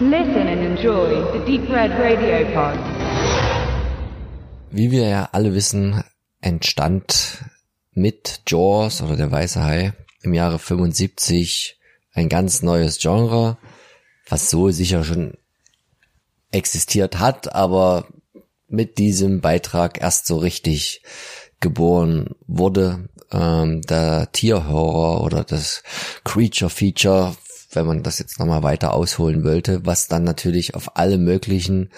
Listen and enjoy the Deep Red Radio Pod. Wie wir ja alle wissen, entstand mit Jaws oder der Weiße Hai im Jahre 75 ein ganz neues Genre, was so sicher schon existiert hat, aber mit diesem Beitrag erst so richtig geboren wurde. Ähm, der Tierhorror oder das Creature Feature wenn man das jetzt nochmal weiter ausholen wollte, was dann natürlich auf alle möglichen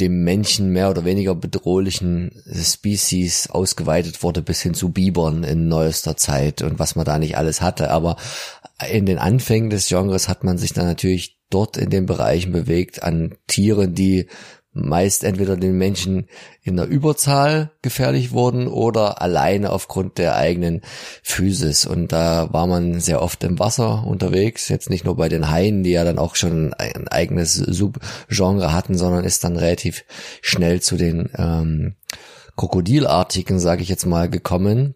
dem Menschen mehr oder weniger bedrohlichen Species ausgeweitet wurde bis hin zu Bibern in neuester Zeit und was man da nicht alles hatte. Aber in den Anfängen des Genres hat man sich dann natürlich dort in den Bereichen bewegt an Tieren, die meist entweder den Menschen in der Überzahl gefährlich wurden oder alleine aufgrund der eigenen Physis. Und da war man sehr oft im Wasser unterwegs, jetzt nicht nur bei den Haien, die ja dann auch schon ein eigenes Subgenre hatten, sondern ist dann relativ schnell zu den ähm, Krokodilartigen, sage ich jetzt mal, gekommen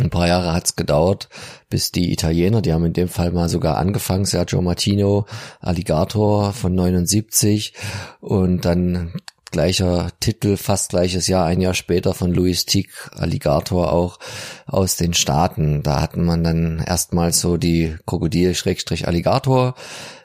ein paar Jahre hat's gedauert, bis die Italiener, die haben in dem Fall mal sogar angefangen, Sergio Martino, Alligator von 79 und dann gleicher Titel, fast gleiches Jahr, ein Jahr später von Louis Tick, Alligator auch aus den Staaten. Da hatten man dann erstmals so die Krokodil-Alligator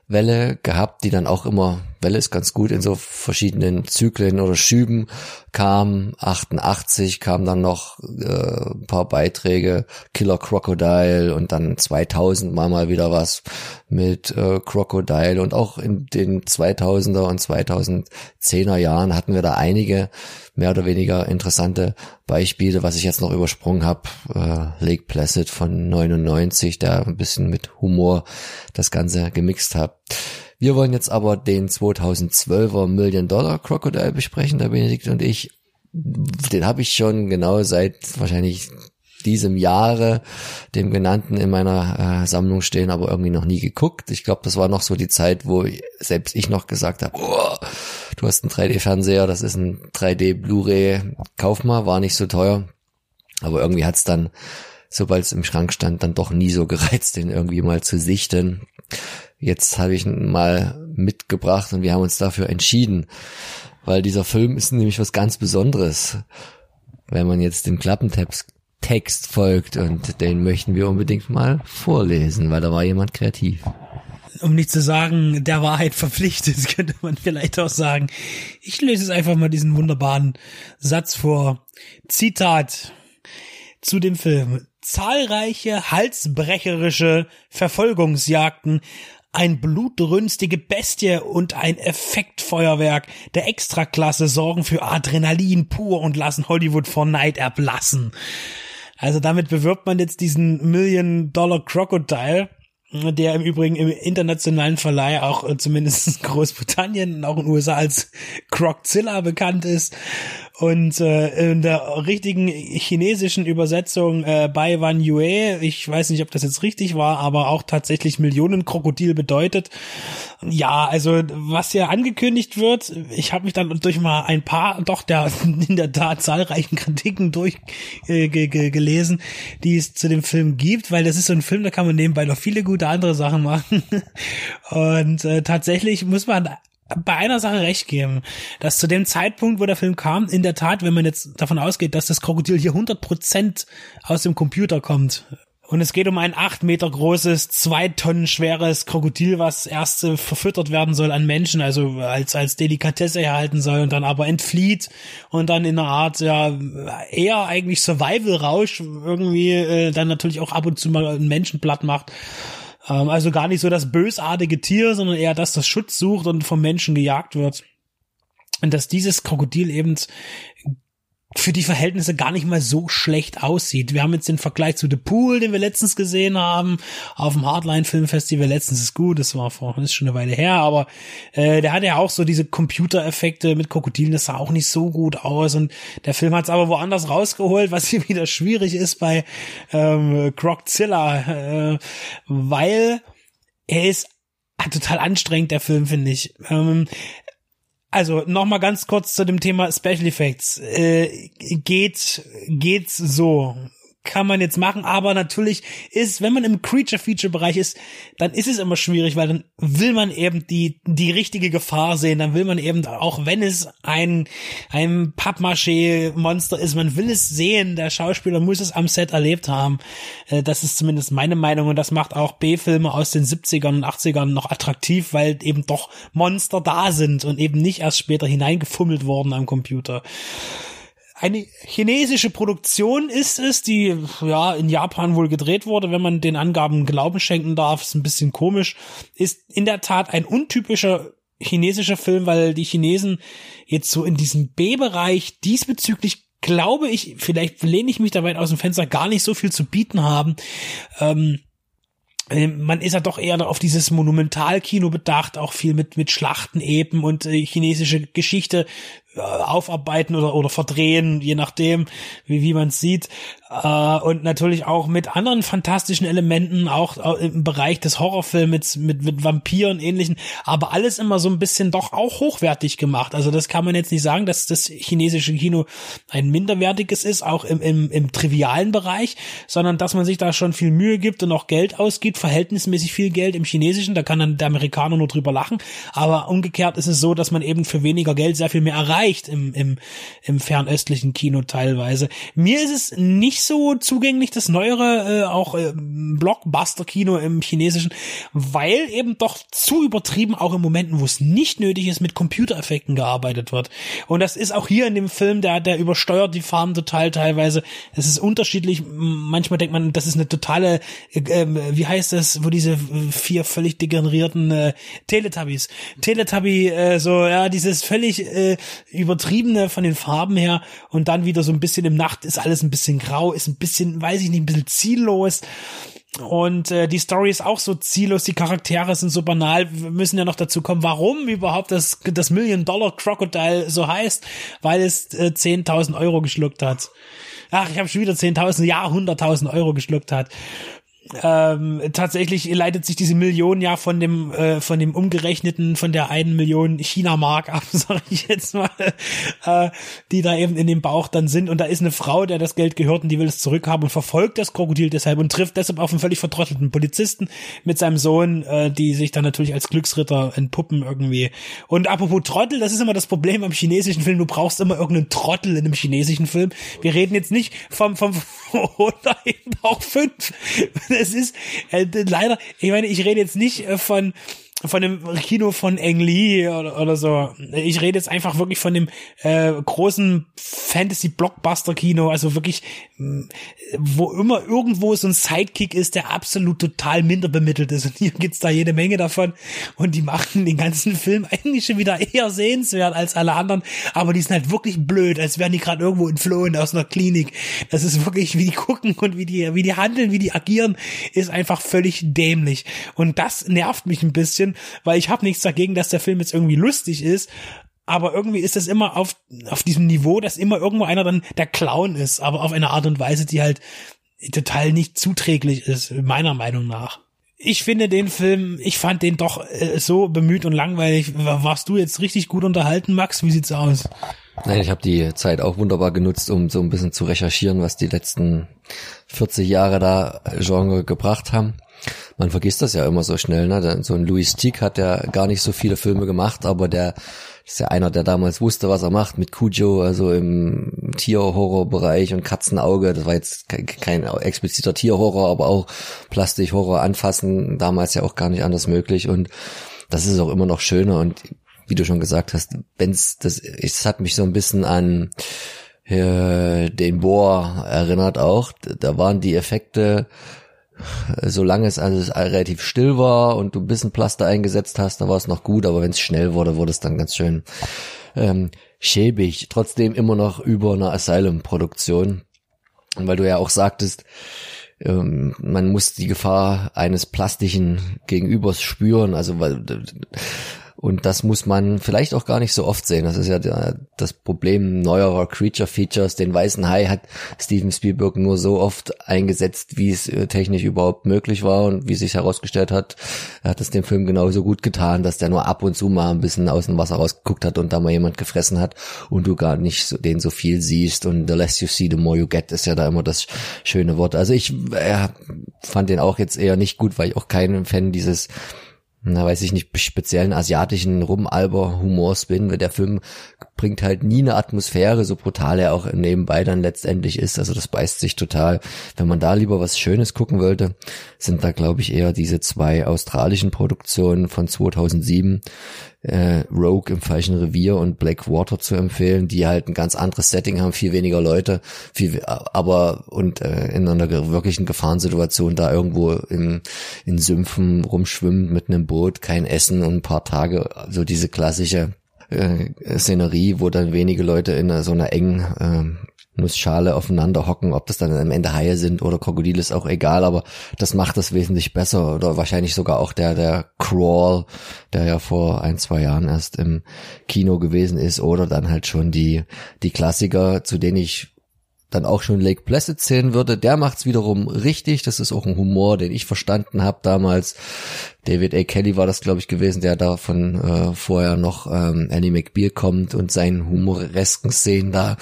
Welle gehabt, die dann auch immer, Welle ist ganz gut in so verschiedenen Zyklen oder Schüben kam. 88 kam dann noch äh, ein paar Beiträge, Killer Crocodile und dann 2000 mal mal wieder was mit äh, Crocodile und auch in den 2000er und 2010er Jahren hatten wir da einige mehr oder weniger interessante Beispiele, was ich jetzt noch übersprungen habe, äh, Lake Placid von 99, der ein bisschen mit Humor das Ganze gemixt hat. Wir wollen jetzt aber den 2012er Million Dollar Crocodile besprechen, der Benedikt und ich. Den habe ich schon genau seit wahrscheinlich diesem Jahre, dem genannten in meiner äh, Sammlung stehen, aber irgendwie noch nie geguckt. Ich glaube, das war noch so die Zeit, wo selbst ich noch gesagt habe, oh, du hast einen 3D-Fernseher, das ist ein 3D Blu-ray, kauf mal, war nicht so teuer. Aber irgendwie hat's dann, sobald es im Schrank stand, dann doch nie so gereizt, den irgendwie mal zu sichten. Jetzt habe ich ihn mal mitgebracht und wir haben uns dafür entschieden, weil dieser Film ist nämlich was ganz Besonderes. Wenn man jetzt dem Klappentext Text folgt und den möchten wir unbedingt mal vorlesen, weil da war jemand kreativ. Um nicht zu sagen, der Wahrheit verpflichtet, könnte man vielleicht auch sagen. Ich lese es einfach mal diesen wunderbaren Satz vor. Zitat zu dem Film. Zahlreiche halsbrecherische Verfolgungsjagden ein blutrünstige Bestie und ein Effektfeuerwerk der Extraklasse sorgen für Adrenalin pur und lassen Hollywood vor Neid erblassen. Also damit bewirbt man jetzt diesen Million Dollar Crocodile, der im Übrigen im internationalen Verleih auch äh, zumindest in Großbritannien und auch in den USA als Croczilla bekannt ist und äh, in der richtigen chinesischen Übersetzung äh, Bai Wan Yue, ich weiß nicht, ob das jetzt richtig war, aber auch tatsächlich Millionenkrokodil bedeutet. Ja, also was ja angekündigt wird, ich habe mich dann durch mal ein paar doch der in der Tat zahlreichen Kritiken durchgelesen, äh, die es zu dem Film gibt, weil das ist so ein Film, da kann man nebenbei noch viele gute andere Sachen machen. Und äh, tatsächlich muss man bei einer Sache recht geben, dass zu dem Zeitpunkt, wo der Film kam, in der Tat, wenn man jetzt davon ausgeht, dass das Krokodil hier 100% aus dem Computer kommt, und es geht um ein acht Meter großes, zwei Tonnen schweres Krokodil, was erst äh, verfüttert werden soll an Menschen, also als, als Delikatesse erhalten soll und dann aber entflieht und dann in einer Art, ja, eher eigentlich Survival-Rausch irgendwie äh, dann natürlich auch ab und zu mal einen Menschen platt macht. Ähm, also gar nicht so das bösartige Tier, sondern eher das, das Schutz sucht und vom Menschen gejagt wird. Und dass dieses Krokodil eben für die Verhältnisse gar nicht mal so schlecht aussieht. Wir haben jetzt den Vergleich zu The Pool, den wir letztens gesehen haben, auf dem Hardline Filmfestival. Letztens ist gut, das war vor, ist schon eine Weile her, aber äh, der hatte ja auch so diese Computereffekte mit Krokodilen, das sah auch nicht so gut aus und der Film hat es aber woanders rausgeholt, was hier wieder schwierig ist bei ähm, Croczilla, äh, weil er ist total anstrengend, der Film, finde ich. Ähm, also nochmal ganz kurz zu dem Thema Special Effects. Äh, geht, geht's so. Kann man jetzt machen, aber natürlich ist, wenn man im Creature-Feature-Bereich ist, dann ist es immer schwierig, weil dann will man eben die, die richtige Gefahr sehen, dann will man eben, auch wenn es ein, ein Pappmaché-Monster ist, man will es sehen, der Schauspieler muss es am Set erlebt haben. Äh, das ist zumindest meine Meinung. Und das macht auch B-Filme aus den 70ern und 80ern noch attraktiv, weil eben doch Monster da sind und eben nicht erst später hineingefummelt worden am Computer eine chinesische Produktion ist es, die ja in Japan wohl gedreht wurde, wenn man den Angaben Glauben schenken darf, ist ein bisschen komisch, ist in der Tat ein untypischer chinesischer Film, weil die Chinesen jetzt so in diesem B-Bereich diesbezüglich glaube ich, vielleicht lehne ich mich da weit aus dem Fenster, gar nicht so viel zu bieten haben. Ähm, äh, man ist ja doch eher auf dieses Monumentalkino bedacht, auch viel mit, mit Schlachten eben und äh, chinesische Geschichte aufarbeiten oder, oder verdrehen, je nachdem, wie, wie man es sieht. Äh, und natürlich auch mit anderen fantastischen Elementen, auch, auch im Bereich des Horrorfilms mit, mit Vampiren ähnlichen, aber alles immer so ein bisschen doch auch hochwertig gemacht. Also das kann man jetzt nicht sagen, dass das chinesische Kino ein minderwertiges ist, auch im, im, im trivialen Bereich, sondern dass man sich da schon viel Mühe gibt und auch Geld ausgibt, verhältnismäßig viel Geld im chinesischen, da kann dann der Amerikaner nur drüber lachen, aber umgekehrt ist es so, dass man eben für weniger Geld sehr viel mehr erreicht im, im, im fernöstlichen Kino teilweise. Mir ist es nicht nicht so zugänglich, das neuere, äh, auch äh, Blockbuster-Kino im Chinesischen, weil eben doch zu übertrieben auch in Momenten, wo es nicht nötig ist, mit Computereffekten gearbeitet wird. Und das ist auch hier in dem Film, der, der übersteuert die Farben total teilweise. Es ist unterschiedlich. Manchmal denkt man, das ist eine totale, äh, ähm, wie heißt das, wo diese vier völlig degenerierten äh, Teletubbies. Teletubby, äh, so, ja, dieses völlig äh, übertriebene von den Farben her und dann wieder so ein bisschen im Nacht ist alles ein bisschen grau ist ein bisschen, weiß ich nicht, ein bisschen ziellos. Und äh, die Story ist auch so ziellos, die Charaktere sind so banal. Wir müssen ja noch dazu kommen, warum überhaupt das, das Million Dollar Crocodile so heißt, weil es äh, 10.000 Euro geschluckt hat. Ach, ich habe schon wieder 10.000, ja, 100.000 Euro geschluckt hat ähm, tatsächlich leitet sich diese Million ja von dem äh, von dem umgerechneten von der einen Million China Mark ab, sage ich jetzt mal, äh, die da eben in dem Bauch dann sind und da ist eine Frau, der das Geld gehört und die will es zurückhaben und verfolgt das Krokodil deshalb und trifft deshalb auf einen völlig vertrottelten Polizisten mit seinem Sohn, äh, die sich dann natürlich als Glücksritter entpuppen irgendwie. Und apropos Trottel, das ist immer das Problem beim chinesischen Film, du brauchst immer irgendeinen Trottel in einem chinesischen Film. Wir reden jetzt nicht vom vom oder eben auch fünf. Es ist äh, leider, ich meine, ich rede jetzt nicht äh, von von dem Kino von Eng Lee oder, oder so. Ich rede jetzt einfach wirklich von dem äh, großen Fantasy-Blockbuster-Kino, also wirklich, wo immer irgendwo so ein Sidekick ist, der absolut total minder bemittelt ist. Und hier gibt's da jede Menge davon. Und die machen den ganzen Film eigentlich schon wieder eher sehenswert als alle anderen. Aber die sind halt wirklich blöd, als wären die gerade irgendwo entflohen aus einer Klinik. Das ist wirklich, wie die gucken und wie die, wie die handeln, wie die agieren, ist einfach völlig dämlich. Und das nervt mich ein bisschen bisschen, weil ich habe nichts dagegen, dass der Film jetzt irgendwie lustig ist, aber irgendwie ist das immer auf, auf diesem Niveau, dass immer irgendwo einer dann der Clown ist, aber auf eine Art und Weise, die halt total nicht zuträglich ist, meiner Meinung nach. Ich finde den Film, ich fand den doch äh, so bemüht und langweilig. Warst du jetzt richtig gut unterhalten, Max? Wie sieht's aus? Nein, ich habe die Zeit auch wunderbar genutzt, um so ein bisschen zu recherchieren, was die letzten 40 Jahre da Genre gebracht haben man vergisst das ja immer so schnell, ne? So ein Louis Tick hat ja gar nicht so viele Filme gemacht, aber der ist ja einer, der damals wusste, was er macht mit Cujo, also im Tierhorrorbereich und Katzenauge. Das war jetzt kein, expliziter Tierhorror, aber auch Plastikhorror anfassen, damals ja auch gar nicht anders möglich und das ist auch immer noch schöner und wie du schon gesagt hast, wenn's das, es hat mich so ein bisschen an äh, den Bohr erinnert auch. Da waren die Effekte solange es alles relativ still war und du ein bisschen Plaster eingesetzt hast, da war es noch gut, aber wenn es schnell wurde, wurde es dann ganz schön ähm, schäbig. Trotzdem immer noch über einer Asylum-Produktion. Weil du ja auch sagtest, ähm, man muss die Gefahr eines plastischen Gegenübers spüren, also weil Und das muss man vielleicht auch gar nicht so oft sehen. Das ist ja das Problem neuerer Creature Features. Den weißen Hai hat Steven Spielberg nur so oft eingesetzt, wie es äh, technisch überhaupt möglich war und wie sich herausgestellt hat, er hat es dem Film genauso gut getan, dass der nur ab und zu mal ein bisschen aus dem Wasser rausgeguckt hat und da mal jemand gefressen hat und du gar nicht so, den so viel siehst und the less you see, the more you get ist ja da immer das schöne Wort. Also ich äh, fand den auch jetzt eher nicht gut, weil ich auch kein Fan dieses na weiß ich nicht, speziellen asiatischen Rumalber-Humors bin, weil der Film bringt halt nie eine Atmosphäre, so brutal er auch nebenbei dann letztendlich ist. Also das beißt sich total. Wenn man da lieber was Schönes gucken wollte, sind da glaube ich eher diese zwei australischen Produktionen von 2007, äh, Rogue im falschen Revier und Blackwater zu empfehlen, die halt ein ganz anderes Setting haben, viel weniger Leute, viel, aber und äh, in einer wirklichen Gefahrensituation da irgendwo im, in Sümpfen rumschwimmen mit einem Boot, kein Essen und ein paar Tage, so diese klassische äh, Szenerie, wo dann wenige Leute in so einer engen äh, Nussschale aufeinander hocken, ob das dann am Ende Haie sind oder Krokodile ist auch egal, aber das macht das wesentlich besser oder wahrscheinlich sogar auch der, der Crawl, der ja vor ein, zwei Jahren erst im Kino gewesen ist oder dann halt schon die, die Klassiker, zu denen ich dann auch schon Lake Placid zählen würde, der macht's wiederum richtig. Das ist auch ein Humor, den ich verstanden habe damals. David A. Kelly war das, glaube ich, gewesen, der da von äh, vorher noch ähm, Annie McBeal kommt und seinen humoresken Szenen da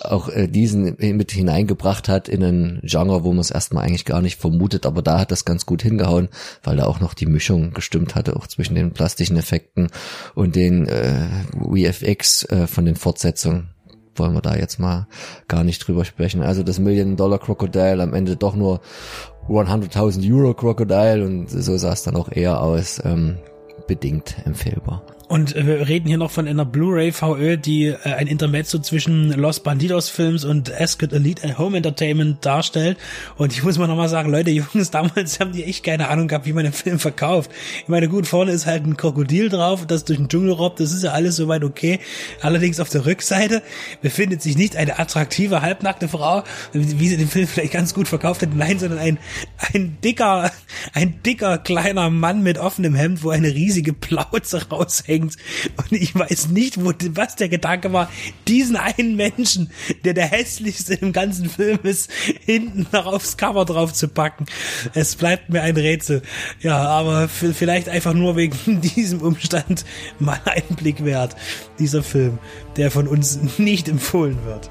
auch äh, diesen mit hineingebracht hat in ein Genre, wo man es erstmal eigentlich gar nicht vermutet, aber da hat das ganz gut hingehauen, weil da auch noch die Mischung gestimmt hatte, auch zwischen den plastischen Effekten und den äh, VFX äh, von den Fortsetzungen wollen wir da jetzt mal gar nicht drüber sprechen. Also das Million Dollar Crocodile am Ende doch nur 100.000 Euro Crocodile und so sah es dann auch eher aus. Ähm, bedingt empfehlbar. Und äh, wir reden hier noch von einer Blu-ray VÖ, die äh, ein Intermezzo zwischen Los Bandidos Films und Ascot Elite and Home Entertainment darstellt. Und ich muss mal nochmal sagen, Leute, Jungs, damals haben die echt keine Ahnung gehabt, wie man den Film verkauft. Ich meine, gut, vorne ist halt ein Krokodil drauf, das durch den Dschungel robbt, das ist ja alles soweit okay. Allerdings auf der Rückseite befindet sich nicht eine attraktive, halbnackte Frau, wie sie den Film vielleicht ganz gut verkauft hätten, nein, sondern ein, ein dicker, ein dicker kleiner Mann mit offenem Hemd, wo eine riesige Plauze raushängt hängt. Und ich weiß nicht, wo, was der Gedanke war, diesen einen Menschen, der der hässlichste im ganzen Film ist, hinten noch aufs Cover drauf zu packen. Es bleibt mir ein Rätsel. Ja, aber vielleicht einfach nur wegen diesem Umstand mal einen Blick wert. Dieser Film, der von uns nicht empfohlen wird.